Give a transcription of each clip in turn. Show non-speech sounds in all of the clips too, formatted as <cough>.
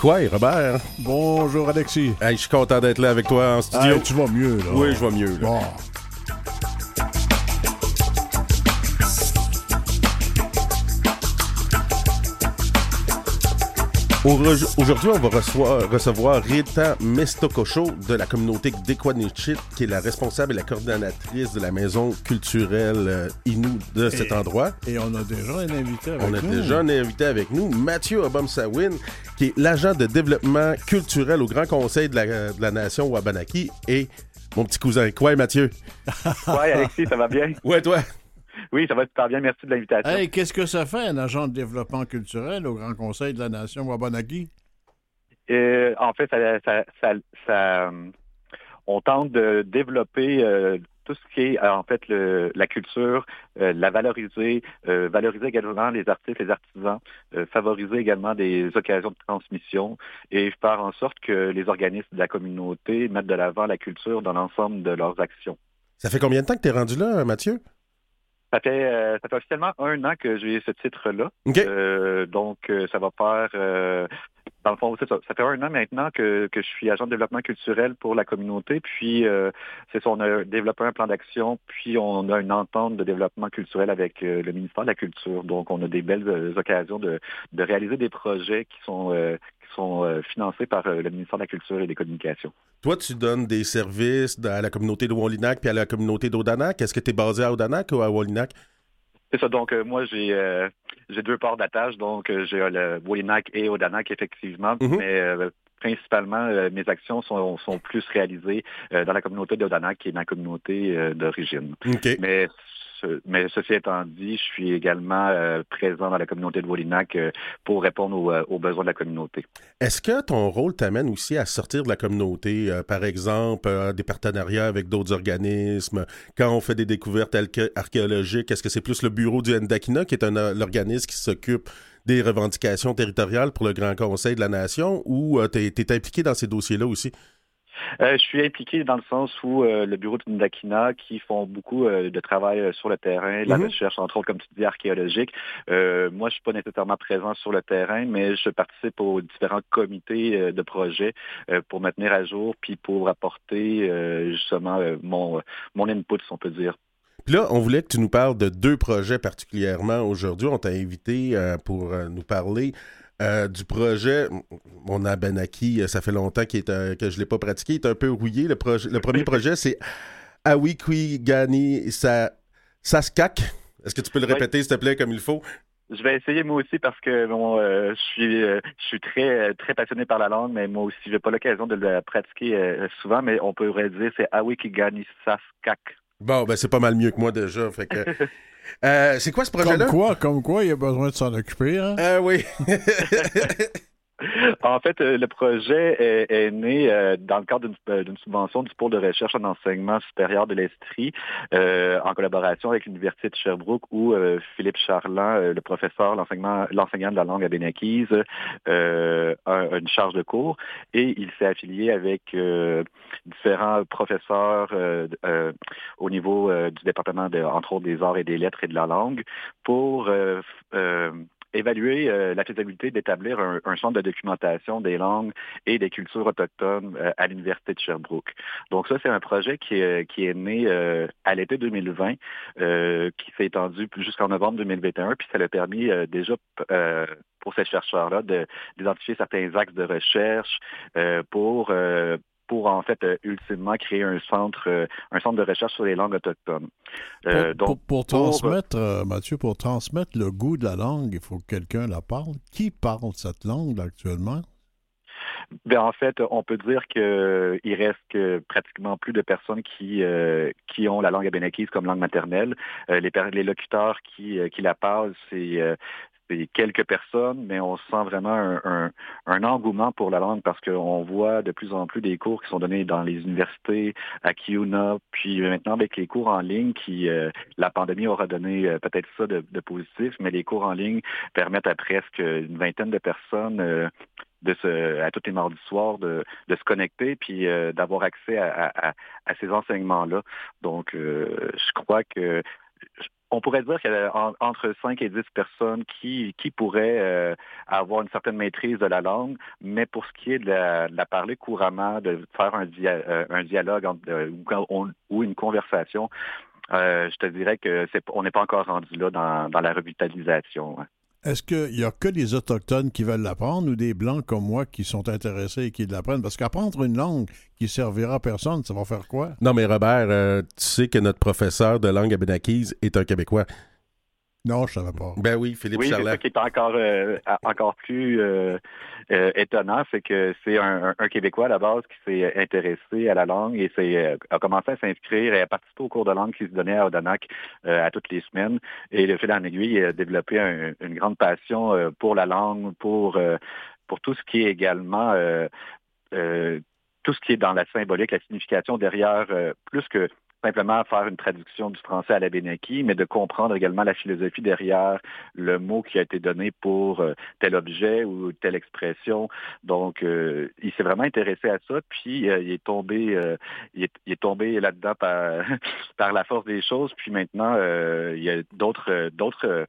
Quoi, Robert? Bonjour, Alexis. Hey, je suis content d'être là avec toi en studio. Hey, tu vas mieux, là. Oui, je vais mieux. Là. Bon. Aujourd'hui, on va recevoir, recevoir Rita Mestococho de la communauté d'Equanichit, qui est la responsable et la coordonnatrice de la maison culturelle euh, Inou de cet endroit. Et on a déjà un invité avec On a nous. déjà un invité avec nous, Mathieu Obam-Sawin, qui est l'agent de développement culturel au Grand Conseil de la, de la Nation Wabanaki et mon petit cousin. Quoi, Mathieu? Ouais, Alexis, ça va bien? Ouais, toi? Oui, ça va super bien. Merci de l'invitation. Hey, qu'est-ce que ça fait, un agent de développement culturel au Grand Conseil de la Nation Wabanaki? Euh, en fait, ça, ça, ça, ça, euh, on tente de développer euh, tout ce qui est, en fait, le, la culture, euh, la valoriser, euh, valoriser également les artistes, les artisans, euh, favoriser également des occasions de transmission et faire en sorte que les organismes de la communauté mettent de l'avant la culture dans l'ensemble de leurs actions. Ça fait combien de temps que tu es rendu là, Mathieu? Ça fait, euh, ça fait officiellement un an que j'ai ce titre-là. OK. Euh, donc, euh, ça va faire, euh, dans le fond, ça. Fait un an maintenant que, je suis agent de développement culturel pour la communauté. Puis, euh, c'est ça, on a développé un plan d'action, puis on a une entente de développement culturel avec euh, le ministère de la Culture. Donc, on a des belles euh, occasions de, réaliser des projets qui sont, qui sont financés par le ministère de la Culture et des Communications. Toi, tu donnes des services à la communauté de Wallinac puis à la communauté d'Odanak. Est-ce que tu es basé à Odanak ou à Wallinac? C'est ça. Donc, euh, moi, j'ai euh, j'ai deux ports d'attache. Donc, euh, j'ai euh, le Wallinac et Odanak, effectivement. Mhm. Mais euh, principalement, euh, mes actions sont, sont plus réalisées euh, dans la communauté d'Odanak, qui est ma communauté euh, d'origine. OK. Mais, mais ceci étant dit, je suis également euh, présent dans la communauté de Wallinac euh, pour répondre aux, euh, aux besoins de la communauté. Est-ce que ton rôle t'amène aussi à sortir de la communauté, par exemple, des partenariats avec d'autres organismes, quand on fait des découvertes arché- archéologiques, est-ce que c'est plus le bureau du Ndakina, qui est un l'organisme qui s'occupe des revendications territoriales pour le Grand Conseil de la Nation, ou tu es, impliqué dans ces dossiers-là aussi? Euh, je suis impliqué dans le sens où euh, le bureau de Ndakina, qui font beaucoup euh, de travail sur le terrain, la Mhm. recherche, entre autres, comme tu dis, archéologique. Moi, je suis pas nécessairement présent sur le terrain, mais je participe aux différents comités de projets pour me tenir à jour, puis pour apporter justement mon, mon input, si on peut dire. Puis là, on voulait que tu nous parles de deux projets particulièrement aujourd'hui. On t'a invité euh, pour euh, nous parler euh, du projet. Mon Abenaki, euh, ça fait longtemps est, euh, que je ne l'ai pas pratiqué. Il est un peu rouillé. Le, premier <laughs> projet, c'est Awikwi Sa, Saskak. Est-ce que tu peux le Oui. répéter, s'il te plaît, comme il faut? Je vais essayer moi aussi parce que bon, euh, je suis euh, je suis très très passionné par la langue, mais moi aussi j'ai pas l'occasion de la pratiquer euh, souvent, mais on pourrait dire c'est Awikigani Saskak. Bon, ben c'est pas mal mieux que moi déjà. Fait que, <laughs> euh, c'est quoi ce Comme projet-là? quoi, comme quoi, il y a besoin de s'en occuper, hein? Ah oui. <laughs> <laughs> En fait, euh, le projet est, est né euh, dans le cadre d'une euh, d'une subvention du pôle de recherche en enseignement supérieur de l'Estrie, euh, en collaboration avec l'Université de Sherbrooke, où euh, Philippe Charland, euh, le professeur, l'enseignant de la langue abénakise, euh, a, une charge de cours et il s'est affilié avec différents professeurs au niveau du département, de, entre autres, des arts et des lettres et de la langue pour évaluer euh, la faisabilité d'établir un, un centre de documentation des langues et des cultures autochtones euh, à l'Université de Sherbrooke. Donc ça, c'est un projet qui est, qui est né euh, à l'été 2020, euh, qui s'est étendu jusqu'en novembre 2021, puis ça l'a permis euh, déjà euh, pour ces chercheurs-là de- d'identifier certains axes de recherche euh, pour euh, pour en fait euh, ultimement créer un centre euh, un centre de recherche sur les langues autochtones. Euh, pour, donc pour- transmettre, Mathieu, pour transmettre le goût de la langue, il faut que quelqu'un la parle. Qui parle cette langue actuellement? Ben, en fait, on peut dire qu'il reste que pratiquement plus de personnes qui, euh, qui ont la langue abénakise comme langue maternelle. Euh, les, les locuteurs qui, qui la parlent, c'est c'est quelques personnes, mais on sent vraiment un, un, un engouement pour la langue parce qu'on voit de plus en plus des cours qui sont donnés dans les universités, à Kiuna, puis maintenant avec les cours en ligne qui, euh, la pandémie aura donné euh, peut-être ça de, de positif, mais les cours en ligne permettent à presque une vingtaine de personnes euh, de se, à tous les mardis soirs de, de se connecter puis euh, d'avoir accès à, à, à ces enseignements-là. Donc, euh, je crois que on pourrait dire qu'il y a entre 5 et 10 personnes qui, qui pourraient euh, avoir une certaine maîtrise de la langue, mais pour ce qui est de la, parler couramment, de faire un, euh, un dialogue euh, ou, une conversation, je te dirais que on n'est pas encore rendu là dans, dans la revitalisation. Est-ce qu'il n'y a que des Autochtones qui veulent l'apprendre ou des Blancs comme moi qui sont intéressés et qui l'apprennent? Parce qu'apprendre une langue qui servira à personne, ça va faire quoi? Non, mais Robert, euh, tu sais que notre professeur de langue abénakise est un Québécois. Non, je ne savais pas. Ben oui, Philippe oui, Charlet. C'est ça qui est encore, euh, encore plus euh, euh, étonnant, c'est que c'est un, Québécois à la base qui s'est intéressé à la langue et a commencé à s'inscrire et à participer au cours de langue qui se donnait à Odanak à toutes les semaines. Et le fil en aiguille, il a développé une grande passion pour la langue, pour, pour tout ce qui est également tout ce qui est dans la symbolique, la signification derrière, plus que simplement faire une traduction du français à la Bénaki, mais de comprendre également la philosophie derrière le mot qui a été donné pour euh, tel objet ou telle expression. Donc, euh, il s'est vraiment intéressé à ça, puis euh, il est tombé, il est, tombé là-dedans par, <laughs> par la force des choses. Puis maintenant, il y a d'autres, d'autres.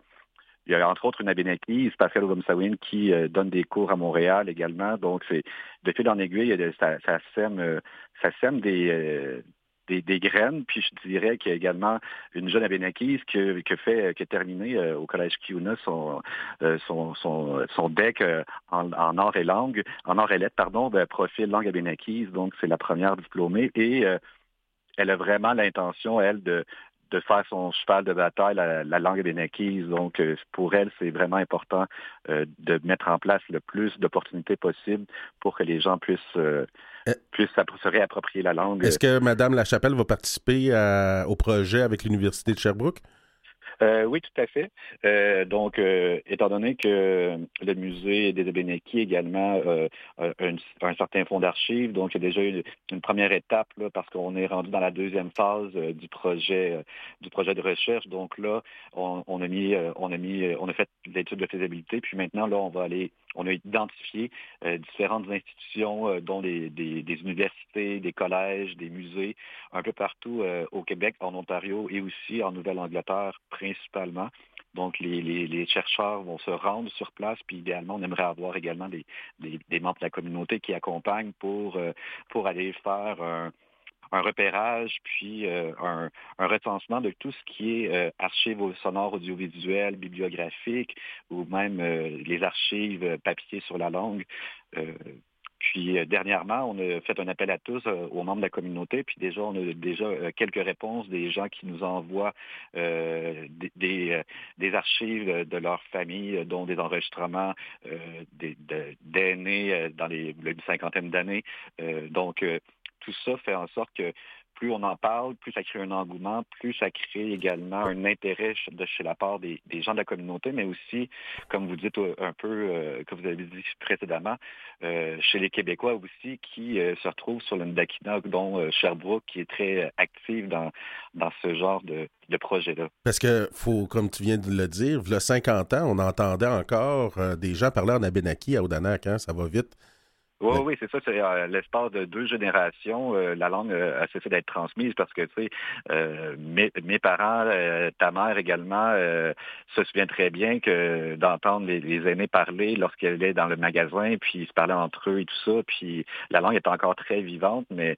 Il y a entre autres une abénakise, Pascal Rumsawin, qui donne des cours à Montréal également. Donc, c'est de fil en aiguille, ça, ça sème, ça sème des, des, graines. Puis je dirais qu'il y a également une jeune abénakise qui, qui, fait, qui a terminé euh, au collège Kiuna son, euh, son, son, son, deck euh, en, en, or et langue, en or et lettres, pardon, ben, profil langue abénakise. Donc c'est la première diplômée et elle a vraiment l'intention, elle, de, de faire son cheval de bataille, la, langue abénakise. Donc, pour elle, c'est vraiment important de mettre en place le plus d'opportunités possibles pour que les gens puissent euh, puisse se réapproprier la langue. Est-ce que Mme Lachapelle va participer au projet avec l'Université de Sherbrooke? Euh, oui, tout à fait. Euh, donc, étant donné que le musée des Abénakis également a un, certain fonds d'archives, donc il y a déjà une, première étape là, parce qu'on est rendu dans la deuxième phase du projet du projet de recherche. Donc là, on, on a mis, on a mis, on a fait l'étude de faisabilité, puis maintenant là, on va aller on a identifié euh, différentes institutions, euh, dont des, universités, des collèges, des musées, un peu partout euh, au Québec, en Ontario et aussi en Nouvelle-Angleterre principalement. Donc, les, chercheurs vont se rendre sur place, puis idéalement, on aimerait avoir également des, membres de la communauté qui accompagnent pour, pour aller faire un, un repérage, puis euh, un, recensement de tout ce qui est euh, archives sonores audiovisuelles, bibliographiques, ou même euh, les archives papier sur la langue. Puis dernièrement, on a fait un appel à tous aux membres de la communauté, puis déjà, on a déjà quelques réponses des gens qui nous envoient des, des, archives de leur famille, dont des enregistrements d'aînés dans les, les cinquantaine d'années. donc, tout ça fait en sorte que plus on en parle, plus ça crée un engouement, plus ça crée également un intérêt de chez la part des, gens de la communauté, mais aussi, comme vous dites euh, un peu, euh, que vous avez dit précédemment, euh, chez les Québécois aussi qui se retrouvent sur le Ndakina, dont Sherbrooke, qui est très active dans, dans ce genre de, projet-là. Parce que, faut, comme tu viens de le dire, il y a 50 ans, on entendait encore des gens parler en Abénaki à Odanak, hein, ça va vite. Oui, oui, c'est ça. C'est euh, l'espace de deux générations, euh, la langue a cessé d'être transmise parce que, tu sais, euh, mes, parents, ta mère également, se souvient très bien que d'entendre les, aînés parler lorsqu'elle allait dans le magasin, puis ils se parlaient entre eux et tout ça, puis la langue est encore très vivante, mais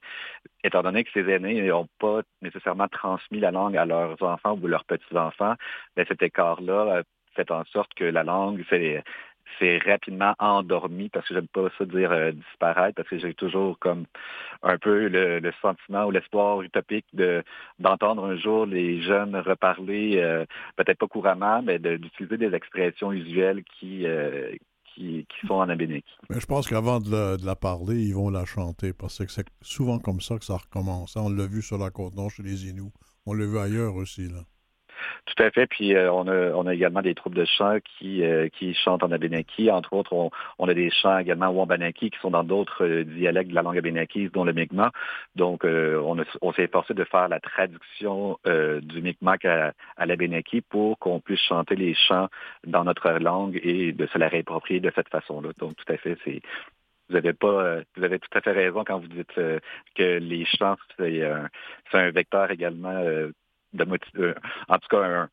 étant donné que ces aînés n'ont pas nécessairement transmis la langue à leurs enfants ou leurs petits-enfants, ben, cet écart-là fait en sorte que la langue, c'est c'est rapidement endormi parce que j'aime pas ça dire euh, disparaître parce que j'ai toujours comme un peu le, sentiment ou l'espoir utopique de d'entendre un jour les jeunes reparler euh, peut-être pas couramment mais d'utiliser des expressions usuelles qui euh, qui, sont en abénique. Mais je pense qu'avant de, la parler, ils vont la chanter parce que c'est souvent comme ça que ça recommence. On l'a vu sur la côte nord chez les Inuits. On l'a vu ailleurs aussi. Là. Tout à fait. Puis euh, on, a, on a également des troupes de chants qui, euh, qui chantent en abénaki. Entre autres, on, a des chants également wambanaki qui sont dans d'autres euh, dialectes de la langue abénakise, dont le Mi'kmaq. Donc, on, on s'est efforcé de faire la traduction du Mi'kmaq à, à l'abénaki pour qu'on puisse chanter les chants dans notre langue et de se la réapproprier de cette façon-là. Donc, tout à fait, c'est vous avez pas, vous avez tout à fait raison quand vous dites que les chants, c'est un, un, vecteur également de en tout cas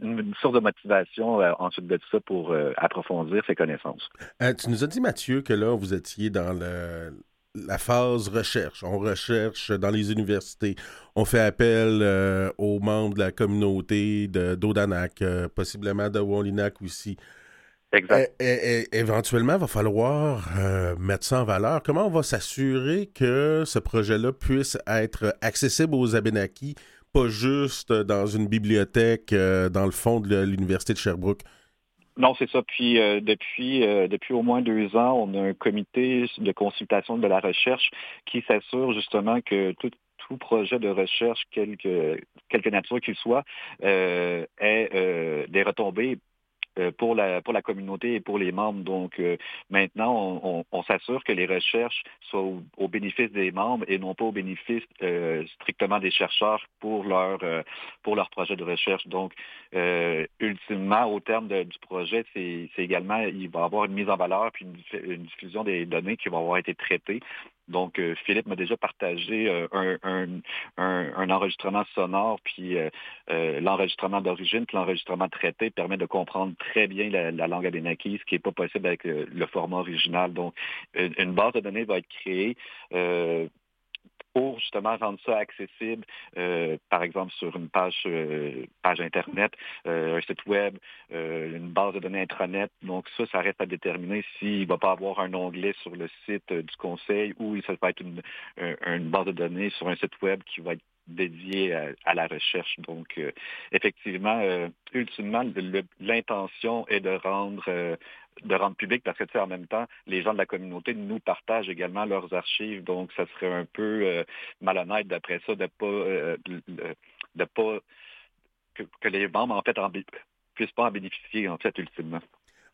une source de motivation ensuite de ça pour approfondir ses connaissances. tu nous as dit, Mathieu, que là, vous étiez dans le, la phase recherche. On recherche dans les universités. On fait appel euh, aux membres de la communauté d'Odanak, euh, possiblement de Wallinac aussi. Exact. Éventuellement, il va falloir euh, mettre ça en valeur. Comment on va s'assurer que ce projet-là puisse être accessible aux Abénakis, pas juste dans une bibliothèque dans le fond de l'Université de Sherbrooke? Non, c'est ça. Puis euh, depuis euh, depuis au moins deux ans, on a un comité de consultation de la recherche qui s'assure justement que tout, projet de recherche, quelque, quelque nature qu'il soit, euh, ait des retombées euh, pour la, pour la communauté et pour les membres. Donc euh, maintenant, on, s'assure que les recherches soient au, bénéfice des membres et non pas au bénéfice euh, strictement des chercheurs pour leur, pour leur projet de recherche. Donc, ultimement, au terme du projet, c'est également, il va y avoir une mise en valeur puis une, une diffusion des données qui vont avoir été traitées donc, euh, Philippe m'a déjà partagé euh, un, enregistrement sonore, puis euh, l'enregistrement d'origine, puis l'enregistrement traité permet de comprendre très bien la, langue abénakis, ce qui n'est pas possible avec le format original. Donc, une, base de données va être créée pour justement rendre ça accessible, euh, par exemple sur une page, euh, page Internet, euh, un site web, une base de données intranet. Donc ça, ça reste à déterminer s'il ne va pas avoir un onglet sur le site du conseil ou ça va être une, une base de données sur un site web qui va être dédié à, la recherche. Donc, effectivement, ultimement, l'intention est de rendre de rendre public parce que tu sais, en même temps, les gens de la communauté nous partagent également leurs archives, donc ça serait un peu euh, malhonnête d'après ça de pas euh, de pas que, les membres en fait en, puissent pas en bénéficier en fait ultimement.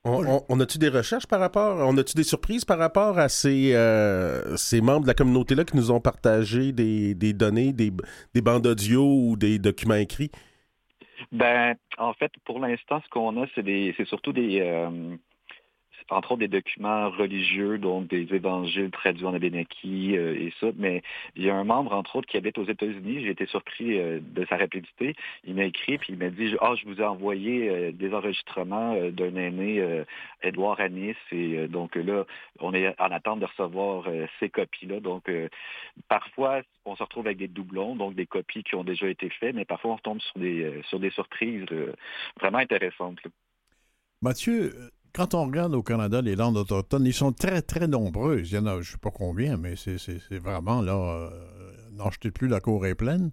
On, a-tu des recherches par rapport, on a-tu des surprises par rapport à ces, euh, ces membres de la communauté-là qui nous ont partagé des, des données, des, des bandes audio ou des documents écrits? Ben, en fait, pour l'instant, ce qu'on a, c'est c'est surtout des, entre autres des documents religieux, donc des évangiles traduits en abénaki euh, et ça. Mais il y a un membre, entre autres, qui habite aux États-Unis. J'ai été surpris euh, de sa rapidité. Il m'a écrit, puis il m'a dit, ah, je vous ai envoyé euh, des enregistrements d'un aîné, Edouard Anis. Et donc là, on est en attente de recevoir ces copies-là. Donc, parfois, on se retrouve avec des doublons, donc des copies qui ont déjà été faites, mais parfois, on tombe sur des, sur des surprises vraiment intéressantes. Mathieu, quand on regarde au Canada les langues autochtones, ils sont très, très nombreuses. Il y en a, je ne sais pas combien, mais c'est vraiment là, euh, n'en jetez plus, la cour est pleine.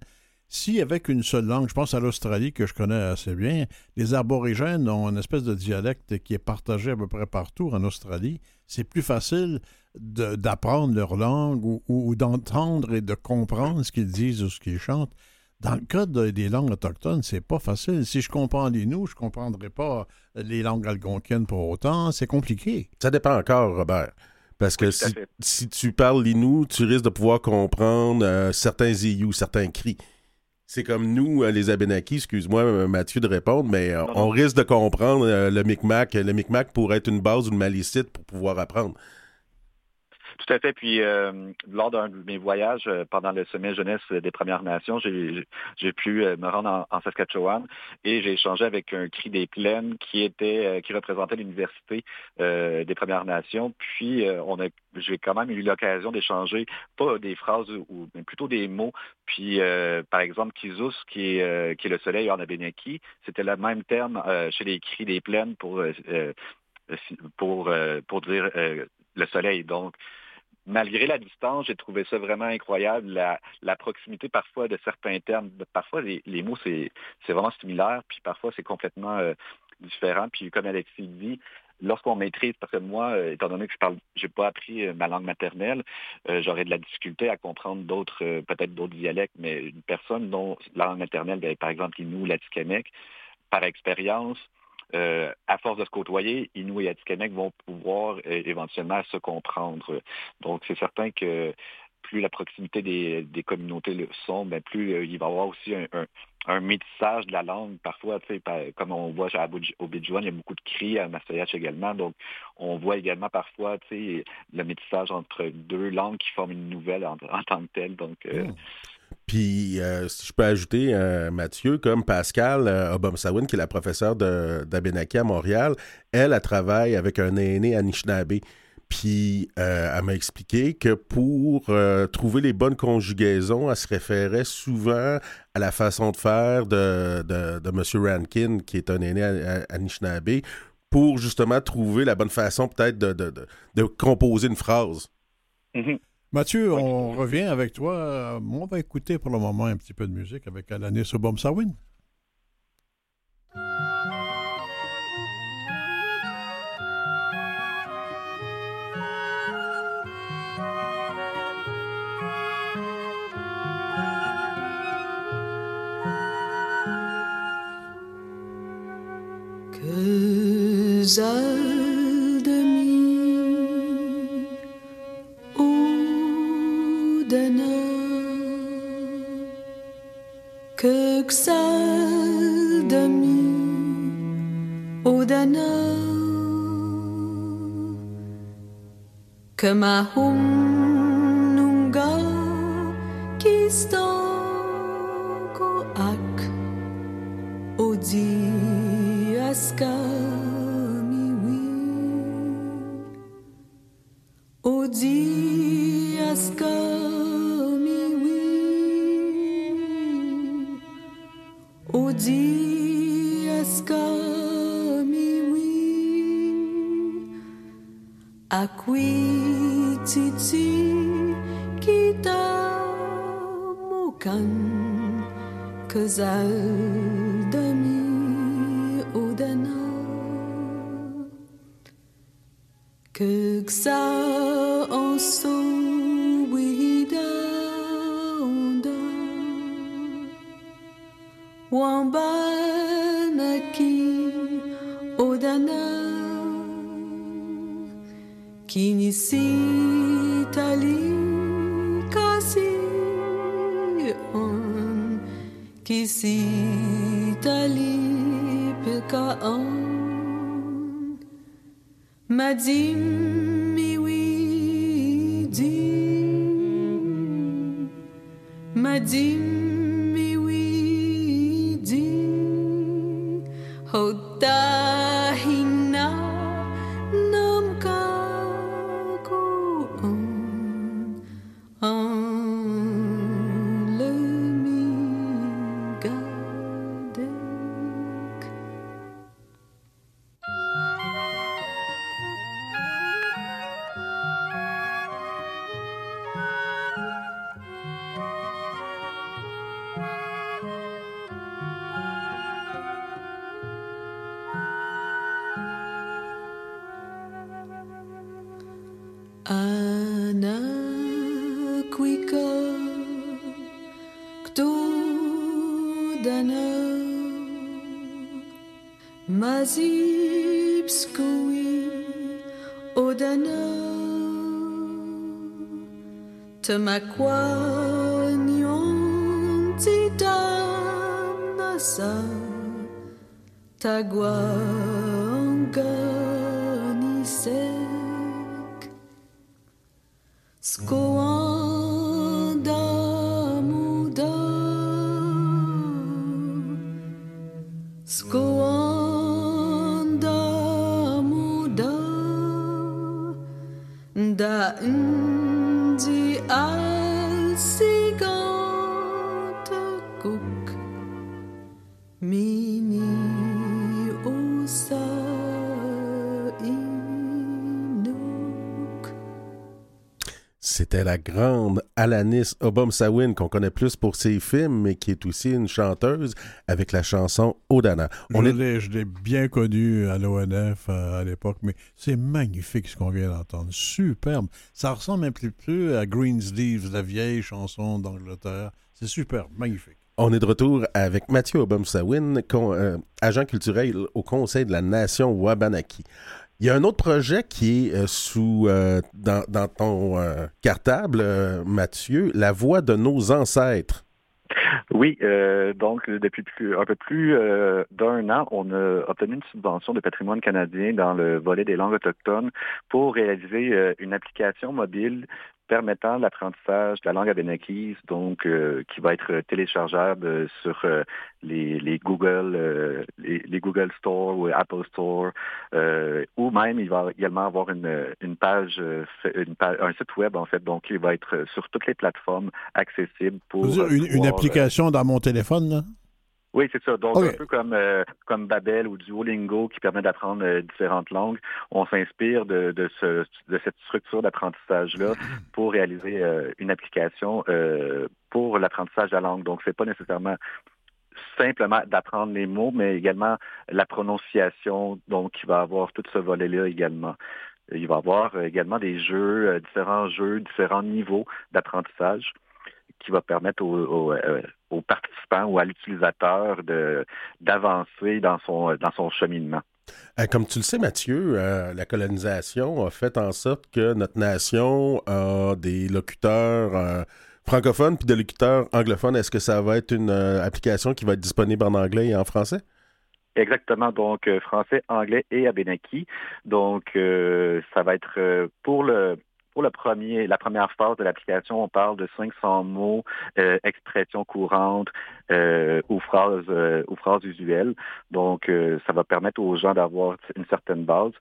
Si avec une seule langue, je pense à l'Australie que je connais assez bien, les aborigènes ont une espèce de dialecte qui est partagé à peu près partout en Australie, c'est plus facile d'apprendre leur langue ou d'entendre et de comprendre ce qu'ils disent ou ce qu'ils chantent. Dans le cas des langues autochtones, c'est pas facile. Si je comprends les nous, je comprendrai pas les langues algonquiennes pour autant. C'est compliqué. Ça dépend encore, Robert. Parce que si, tu parles l'Inou, tu risques de pouvoir comprendre euh, certains IU, certains cris. C'est comme nous, euh, les Abénakis, excuse-moi Mathieu de répondre, mais euh, on risque de comprendre le Micmac. Le Micmac pourrait être une base ou une malicite pour pouvoir apprendre. Tout à fait. Puis euh, lors d'un de mes voyages euh, pendant le sommet jeunesse des Premières Nations, j'ai pu euh, me rendre en, Saskatchewan et j'ai échangé avec un cri des plaines qui était qui représentait l'université des Premières Nations. Puis on a j'ai quand même eu l'occasion d'échanger pas des phrases ou mais plutôt des mots. Puis par exemple Kizus qui est qui est le soleil en Abénaki, c'était le même terme chez les cris des plaines pour pour pour dire le soleil. Donc malgré la distance, j'ai trouvé ça vraiment incroyable, la, proximité parfois de certains termes. Parfois, les, mots, c'est vraiment similaire, puis parfois, c'est complètement euh, différent. Puis comme Alexis dit, lorsqu'on maîtrise, parce que moi, euh, étant donné que je parle, j'ai pas appris euh, ma langue maternelle, j'aurais de la difficulté à comprendre d'autres, peut-être d'autres dialectes, mais une personne dont la langue maternelle, ben, par exemple, Inou, l'Atikamekw, par expérience, euh, à force de se côtoyer, Inuit et Atikamekw vont pouvoir euh, éventuellement se comprendre. Donc, c'est certain que plus la proximité des, communautés le sont, ben, plus euh, il va y avoir aussi un, métissage de la langue. Parfois, comme on voit à au Bidjouan, il y a beaucoup de cris, à Massayach également. Donc, on voit également parfois le métissage entre deux langues qui forment une nouvelle en, tant que telle. Donc. Puis, si je peux ajouter, Mathieu, comme Pascal Obama-Sawin, qui est la professeure d'Abenaki à Montréal, elle, elle travaille avec un aîné Anishinaabe. Puis euh, elle m'a expliqué que pour euh, trouver les bonnes conjugaisons, elle se référait souvent à la façon de faire de, de, M. Rankin, qui est un aîné à, Anishinaabe, pour justement trouver la bonne façon peut-être de, composer une phrase. Mm-hmm. Mathieu, on revient avec toi. On va écouter pour le moment un petit peu de musique avec Alanis Obom-Sawin. demi que demi ou dana que ma nunga kistan sun te m'accoignons nasa ta guanganisek grande Alanis Obom-Sawin, qu'on connaît plus pour ses films, mais qui est aussi une chanteuse avec la chanson Odana. On je l'ai bien connue à l'ONF euh, à l'époque, mais c'est magnifique ce qu'on vient d'entendre. Superbe. Ça ressemble un peu plus à Greensleeves, la vieille chanson d'Angleterre. C'est superbe, magnifique. On est de retour avec Mathieu Obom-Sawin, euh, agent culturel au Conseil de la Nation Wabanaki. Il y a un autre projet qui est euh, sous euh, dans, ton euh, cartable, Mathieu, La voix de nos ancêtres. Oui, donc depuis un peu plus d'un an, on a obtenu une subvention de patrimoine canadien dans le volet des langues autochtones pour réaliser une application mobile permettant l'apprentissage de la langue abénakise, donc euh, qui va être téléchargeable sur euh, les, les, Google euh, les, les, Google Store ou Apple Store, ou même il va également avoir une, une page, une page, un site web en fait, donc il va être sur toutes les plateformes accessibles pour une, une application dans mon téléphone. Là? Oui, c'est ça. Donc, un peu comme, euh, comme Babel ou Duolingo qui permet d'apprendre euh, différentes langues, on s'inspire de, de, ce, de cette structure d'apprentissage-là <laughs> pour réaliser euh, une application pour l'apprentissage de la langue. Donc, c'est pas nécessairement simplement d'apprendre les mots, mais également la prononciation. Donc, il va avoir tout ce volet-là également. Il va avoir également des jeux, différents jeux, différents niveaux d'apprentissage qui va permettre aux, aux, participants ou à l'utilisateur de d'avancer dans son dans son cheminement. Euh, comme tu le sais, Mathieu, euh, la colonisation a fait en sorte que notre nation a des locuteurs euh, francophones puis des locuteurs anglophones. Est-ce que ça va être une application qui va être disponible en anglais et en français? Exactement, donc français, anglais et abénaki. Donc, ça va être pour le pour le premier, la première phase de l'application, on parle de 500 mots, euh, expressions courantes euh, ou phrases euh, ou phrases usuelles. Donc, euh, ça va permettre aux gens d'avoir une certaine base.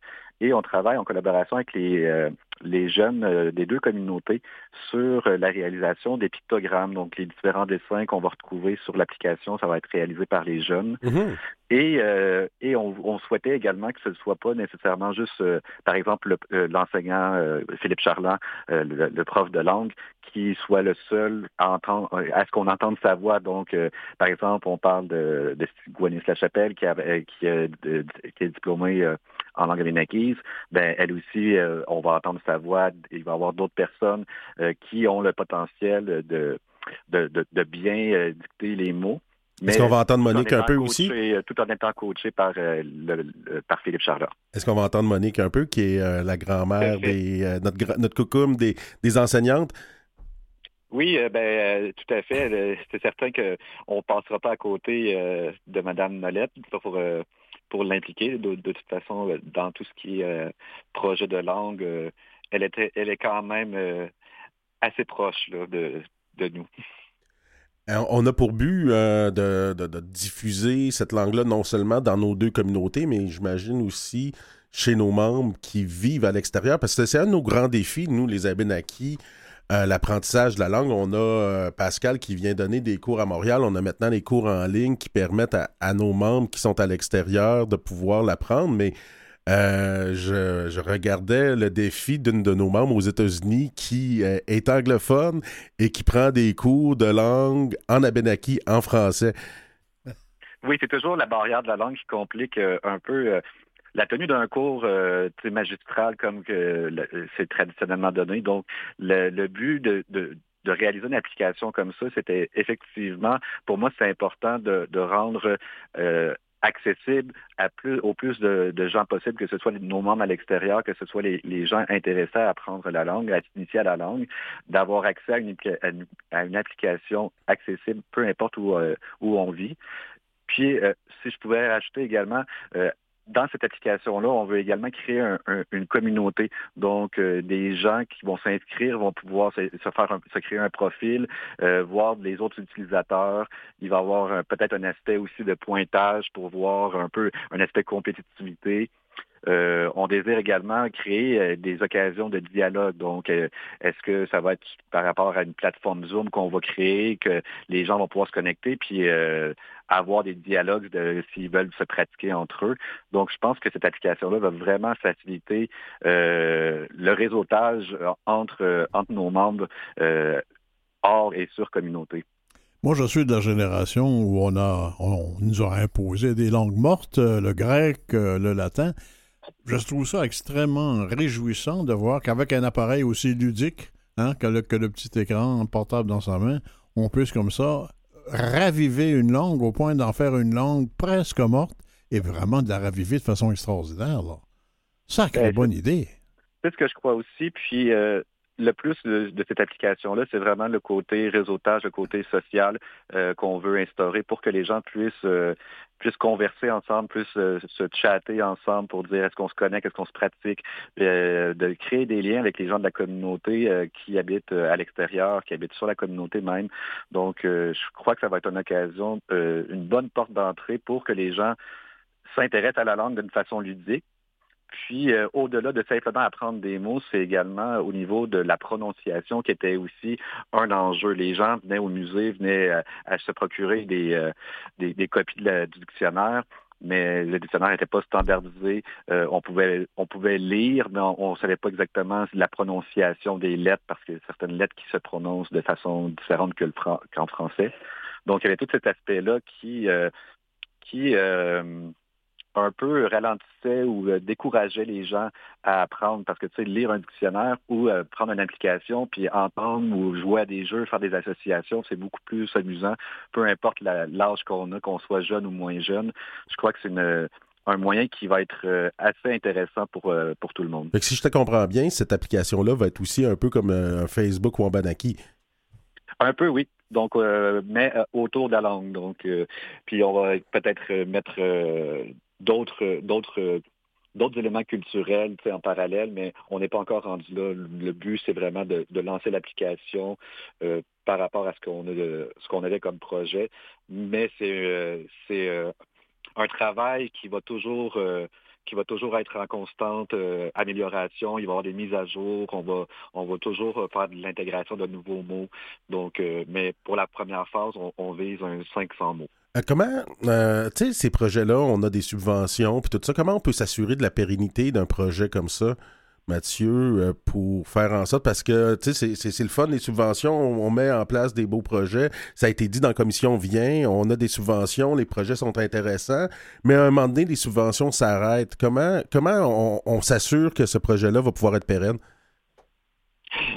Et on travaille en collaboration avec les, euh, les jeunes euh, des deux communautés sur la réalisation des pictogrammes. Donc, les différents dessins qu'on va retrouver sur l'application, ça va être réalisé par les jeunes. Mm-hmm. Et, euh, et on, on, souhaitait également que ce ne soit pas nécessairement juste, euh, par exemple, l'enseignant euh, Philippe Charland, euh, le, le, prof de langue, qui soit le seul à entendre, à ce qu'on entende sa voix. Donc, par exemple, on parle de, de Gwenis Lachapelle, qui, avait, qui, de, qui est diplômée en langue aménakise. Ben, elle aussi, on va entendre sa voix. Il va y avoir d'autres personnes qui ont le potentiel de, de, de, de bien dicter les mots. Est-ce qu'on va entendre Monique un peu aussi? Euh, tout en étant coaché par, euh, le, par Philippe Charlot. Est-ce qu'on va entendre Monique un peu, qui est euh, la grand-mère des euh, notre, notre coucum des, des enseignantes? Oui, ben tout à fait. C'est certain qu'on ne passera pas à côté de Mme Nolette pour, pour l'impliquer. De, toute façon, dans tout ce qui est projet de langue, elle, était, elle est quand même assez proche là, de, nous. On a pour but euh, de, de, de, diffuser cette langue-là non seulement dans nos deux communautés, mais j'imagine aussi chez nos membres qui vivent à l'extérieur, parce que c'est un de nos grands défis, nous, les Abénakis, euh, l'apprentissage de la langue. On a euh, Pascal qui vient donner des cours à Montréal. On a maintenant des cours en ligne qui permettent à, nos membres qui sont à l'extérieur de pouvoir l'apprendre, mais euh, je, regardais le défi d'une de nos membres aux États-Unis qui est anglophone et qui prend des cours de langue en abénaki en français. Oui, c'est toujours la barrière de la langue qui complique un peu la tenue d'un cours euh, magistral comme que c'est traditionnellement donné. Donc, le, le but de, de de réaliser une application comme ça, c'était effectivement, pour moi, c'est important de, de rendre euh, accessible à plus, au plus de, de, gens possible, que ce soit nos membres à l'extérieur, que ce soit les, les, gens intéressés à apprendre la langue, à s'initier à la langue, d'avoir accès à une, à, une, application accessible, peu importe où, euh, où on vit. Puis, euh, si je pouvais rajouter également, euh, dans cette application-là, on veut également créer un, un, une communauté. Donc, euh, des gens qui vont s'inscrire vont pouvoir se, faire un, se créer un profil, euh, voir les autres utilisateurs. Il va y avoir peut-être un aspect aussi de pointage pour voir un peu un aspect compétitivité. Euh, on désire également créer euh, des occasions de dialogue. Donc, euh, est-ce que ça va être par rapport à une plateforme Zoom qu'on va créer, que les gens vont pouvoir se connecter, puis avoir des dialogues s'ils veulent se pratiquer entre eux. Donc, je pense que cette application-là va vraiment faciliter le réseautage entre, entre nos membres hors et sur communauté. Moi, je suis de la génération où on a, on nous a imposé des langues mortes, le grec, le latin. Je trouve ça extrêmement réjouissant de voir qu'avec un appareil aussi ludique hein, que, le, que, le, petit écran portable dans sa main, on puisse comme ça raviver une langue au point d'en faire une langue presque morte et vraiment de la raviver de façon extraordinaire. Là. Sacrée ben, bonne idée. C'est ce que je crois aussi. Puis, euh, le plus de, cette application-là, c'est vraiment le côté réseautage, le côté social euh, qu'on veut instaurer pour que les gens puissent, euh, puissent converser ensemble, puissent euh, se chatter ensemble pour dire est-ce qu'on se connaît, est-ce qu'on se pratique, euh, de créer des liens avec les gens de la communauté euh, qui habitent à l'extérieur, qui habitent sur la communauté même. Donc, je crois que ça va être une occasion, une bonne porte d'entrée pour que les gens s'intéressent à la langue d'une façon ludique puis, euh, au-delà de simplement apprendre des mots, c'est également au niveau de la prononciation qui était aussi un enjeu. Les gens venaient au musée, venaient euh, à se procurer des, euh, des, copies du dictionnaire mais le dictionnaire n'était pas standardisé. Euh, on pouvait on pouvait lire, mais on ne savait pas exactement la prononciation des lettres parce qu'il y a certaines lettres qui se prononcent de façon différente qu'en français. Donc, il y avait tout cet aspect-là qui euh, qui un peu ralentissait ou euh, décourageait les gens à apprendre parce que tu sais lire un dictionnaire ou euh, prendre une application puis entendre ou jouer à des jeux, faire des associations, c'est beaucoup plus amusant, peu importe l'âge qu'on a, qu'on soit jeune ou moins jeune. Je crois que c'est une un moyen qui va être euh, assez intéressant pour, pour tout le monde. Si je te comprends bien, cette application-là va être aussi un peu comme un Facebook ou un Banaki. Un peu, oui. Donc, euh, mais autour de la langue. Donc, puis on va peut-être mettre d'autres d'autres d'autres éléments culturels en parallèle, mais on n'est pas encore rendu là. Le but, c'est vraiment de, de lancer l'application euh, par rapport à ce qu'on a ce qu'on avait comme projet. Mais c'est euh, c'est euh, un travail qui va toujours qui va toujours être en constante euh, amélioration. Il va y avoir des mises à jour. On va, on va toujours faire de l'intégration de nouveaux mots. Donc, euh, mais pour la première phase, on, on vise un 500 mots. Euh, comment, euh, tu sais, ces projets-là, on a des subventions, puis tout ça. Comment on peut s'assurer de la pérennité d'un projet comme ça? Mathieu, euh, pour faire en sorte, parce que, tu sais, c'est le fun, les subventions, on, met en place des beaux projets. Ça a été dit dans la commission Vient, on a des subventions, les projets sont intéressants, mais à un moment donné, les subventions s'arrêtent. Comment, comment on, s'assure que ce projet-là va pouvoir être pérenne?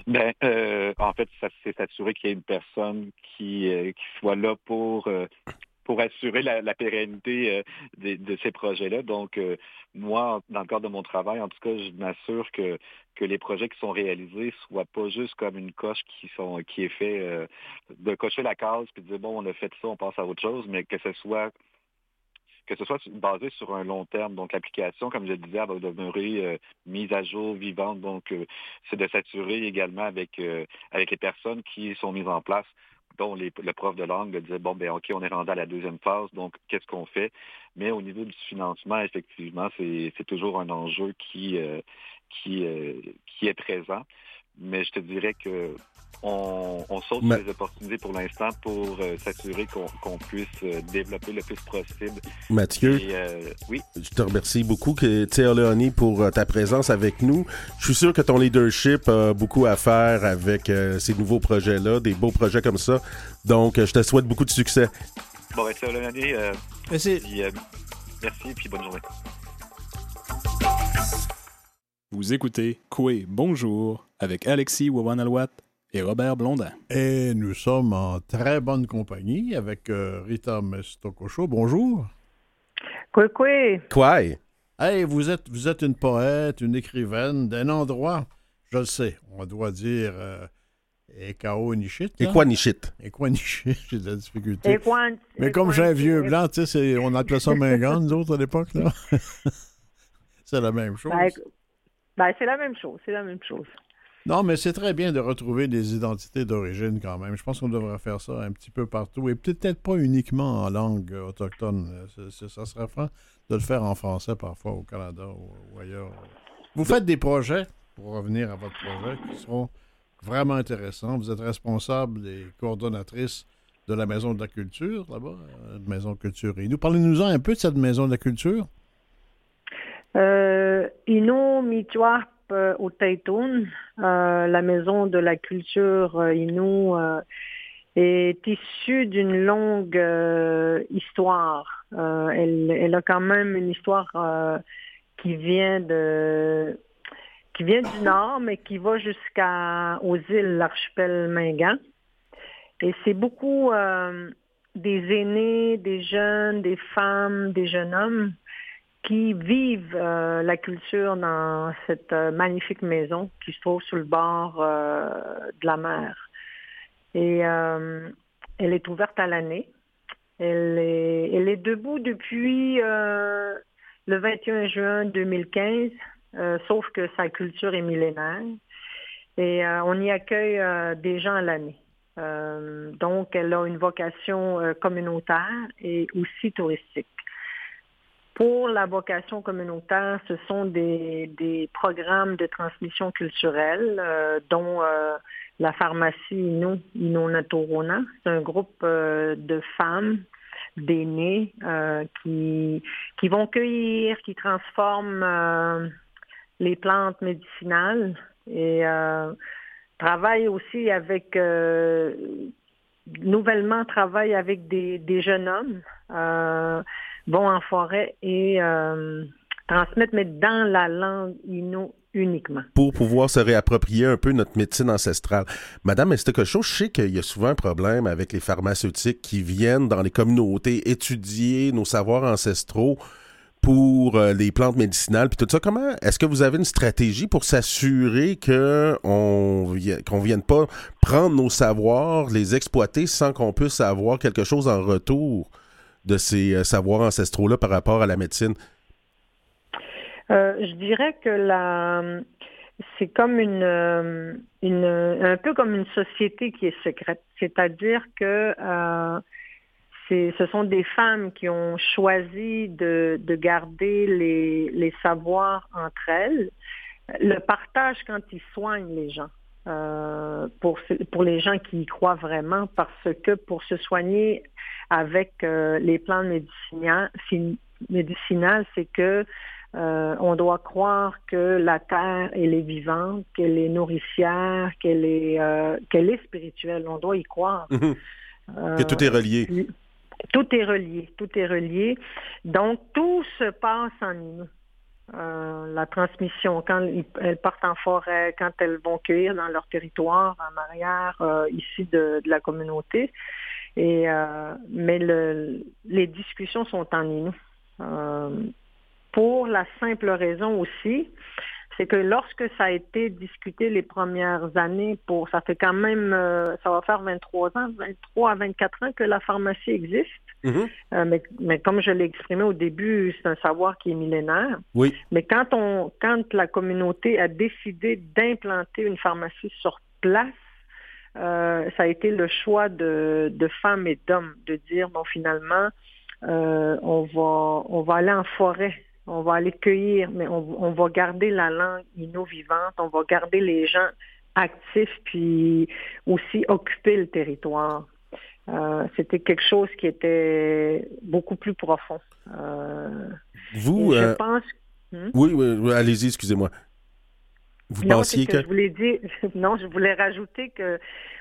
Ben, euh, en fait, c'est s'assurer qu'il y ait une personne qui, soit là pour pour assurer la, la pérennité euh, de, de, ces projets-là. Donc, euh, moi, dans le cadre de mon travail, en tout cas, je m'assure que, que les projets qui sont réalisés soient pas juste comme une coche qui sont qui est fait euh, de cocher la case puis de dire bon, on a fait ça, on passe à autre chose, mais que ce soit que ce soit basé sur un long terme. Donc, l'application, comme je le disais, va demeurer euh, mise à jour, vivante. Donc, euh, c'est de s'assurer également avec, euh, avec les personnes qui sont mises en place dont le prof de langue dire bon ben ok on est rendu à la deuxième phase donc qu'est-ce qu'on fait? Mais au niveau du financement effectivement c'est c'est toujours un enjeu qui euh, qui euh, qui est présent mais je te dirais que on, on saute Mais- sur les opportunités pour l'instant pour euh, s'assurer qu'on puisse euh, développer le plus possible Mathieu, et euh, oui je te remercie beaucoup, Thierry Léonie, pour euh, ta présence avec nous. Je suis sûr que ton leadership a beaucoup à faire avec euh, ces nouveaux projets-là, des beaux projets comme ça. Donc, euh, je te souhaite beaucoup de succès. bon ben, l'année euh, Merci. puis, euh, merci puis bonne journée Vous écoutez Coué Bonjour avec Alexis Wawanalwat et Robert Blondin. Et nous sommes en très bonne compagnie avec euh, Rita Mestococho. Bonjour. Quoi, quoi? Quoi? Hey, vous êtes, vous êtes une poète, une écrivaine d'un endroit, je le sais, on doit dire euh, Ekao Nishit. Et là. quoi, Nishit? Et quoi Nishit? <laughs> J'ai de la difficulté. Et quoi- Mais et comme j'ai un vieux blanc, tu sais, on appelait ça Mingan, nous autres, à l'époque, là. <laughs> c'est la même chose. Ben, ben, c'est la même chose, c'est la même chose. Non, mais c'est très bien de retrouver des identités d'origine quand même. Je pense qu'on devrait faire ça un petit peu partout et peut-être pas uniquement en langue euh, autochtone. C'est- ça serait franc de le faire en français parfois au Canada ou, ailleurs. Vous faites des projets, pour revenir à votre projet, qui seront vraiment intéressants. Vous êtes responsable des coordonnatrices de la Maison de la Culture, là-bas, euh, Maison Culture. Et nous parlez-nous-en un peu de cette Maison de la Culture. Euh, Inu Mituarp euh, au Taitoun, euh, la maison de la culture euh, est issue d'une longue euh, histoire. Euh, elle, elle a quand même une histoire euh, qui vient de qui vient du nord, mais qui va jusqu'à aux îles, l'archipel Mingan. Et c'est beaucoup des aînés, des jeunes, des femmes, des jeunes hommes qui vivent euh, la culture dans cette euh, magnifique maison qui se trouve sur le bord euh, de la mer. Et euh, elle est ouverte à l'année. Elle est, elle est debout depuis euh, le 21 juin 2015, euh, sauf que sa culture est millénaire. Et on y accueille des gens à l'année. Donc, elle a une vocation communautaire et aussi touristique. Pour la vocation communautaire, ce sont des, des programmes de transmission culturelle, euh, dont euh, la pharmacie Ino, Ino Natorona. C'est un groupe euh, de femmes d'aînés euh, qui, qui vont cueillir, qui transforment euh, les plantes médicinales et euh, travaillent aussi avec, nouvellement travaillent avec des, des jeunes hommes, euh, vont en forêt et euh, transmettent, mais dans la langue Innu uniquement. pour pouvoir se réapproprier un peu notre médecine ancestrale. Madame Estecocho, je sais qu'il y a souvent un problème avec les pharmaceutiques qui viennent dans les communautés étudier nos savoirs ancestraux pour euh, les plantes médicinales puis tout ça. Comment est-ce que vous avez une stratégie pour s'assurer que on qu'on vienne pas prendre nos savoirs, les exploiter sans qu'on puisse avoir quelque chose en retour? De ces euh, savoirs ancestraux là par rapport à la médecine? Euh, je dirais que la, c'est comme une, euh, une, un peu comme une société qui est secrète. C'est-à-dire que ce sont des femmes qui ont choisi de, de garder les, les savoirs entre elles. Le partage quand ils soignent les gens. pour, pour les gens qui y croient vraiment, parce que pour se soigner avec euh, les plantes médicinales, c'est que euh, on doit croire que la terre, elle est vivante, qu'elle est nourricière, qu'elle est, euh, qu'elle est spirituelle. On doit y croire. Mhm. Que tout est relié. Tout est relié, tout est relié. Donc, tout se passe en nous. Euh, la transmission, quand elles partent en forêt, quand elles vont cueillir dans leur territoire, en arrière, euh, ici de, de la communauté. Et, euh, mais le, les discussions sont en nous. Euh, pour la simple raison aussi, c'est que lorsque ça a été discuté les premières années, pour ça fait quand même, euh, ça va faire 23 ans, 23 à 24 ans que la pharmacie existe. Mhm. Euh, mais, mais comme je l'ai exprimé au début, c'est un savoir qui est millénaire. Oui. Mais quand on, quand la communauté a décidé d'implanter une pharmacie sur place, euh, ça a été le choix de, de femmes et d'hommes de dire bon finalement euh, on va on va aller en forêt, on va aller cueillir, mais on, on va garder la langue inno vivante, on va garder les gens actifs puis aussi occuper le territoire. Euh, c'était quelque chose qui était beaucoup plus profond. Vous, je pense Hmm? oui, oui, oui, allez-y, excusez-moi. Vous Non, pensiez c'est que que... je voulais dire, <laughs> non, je voulais rajouter que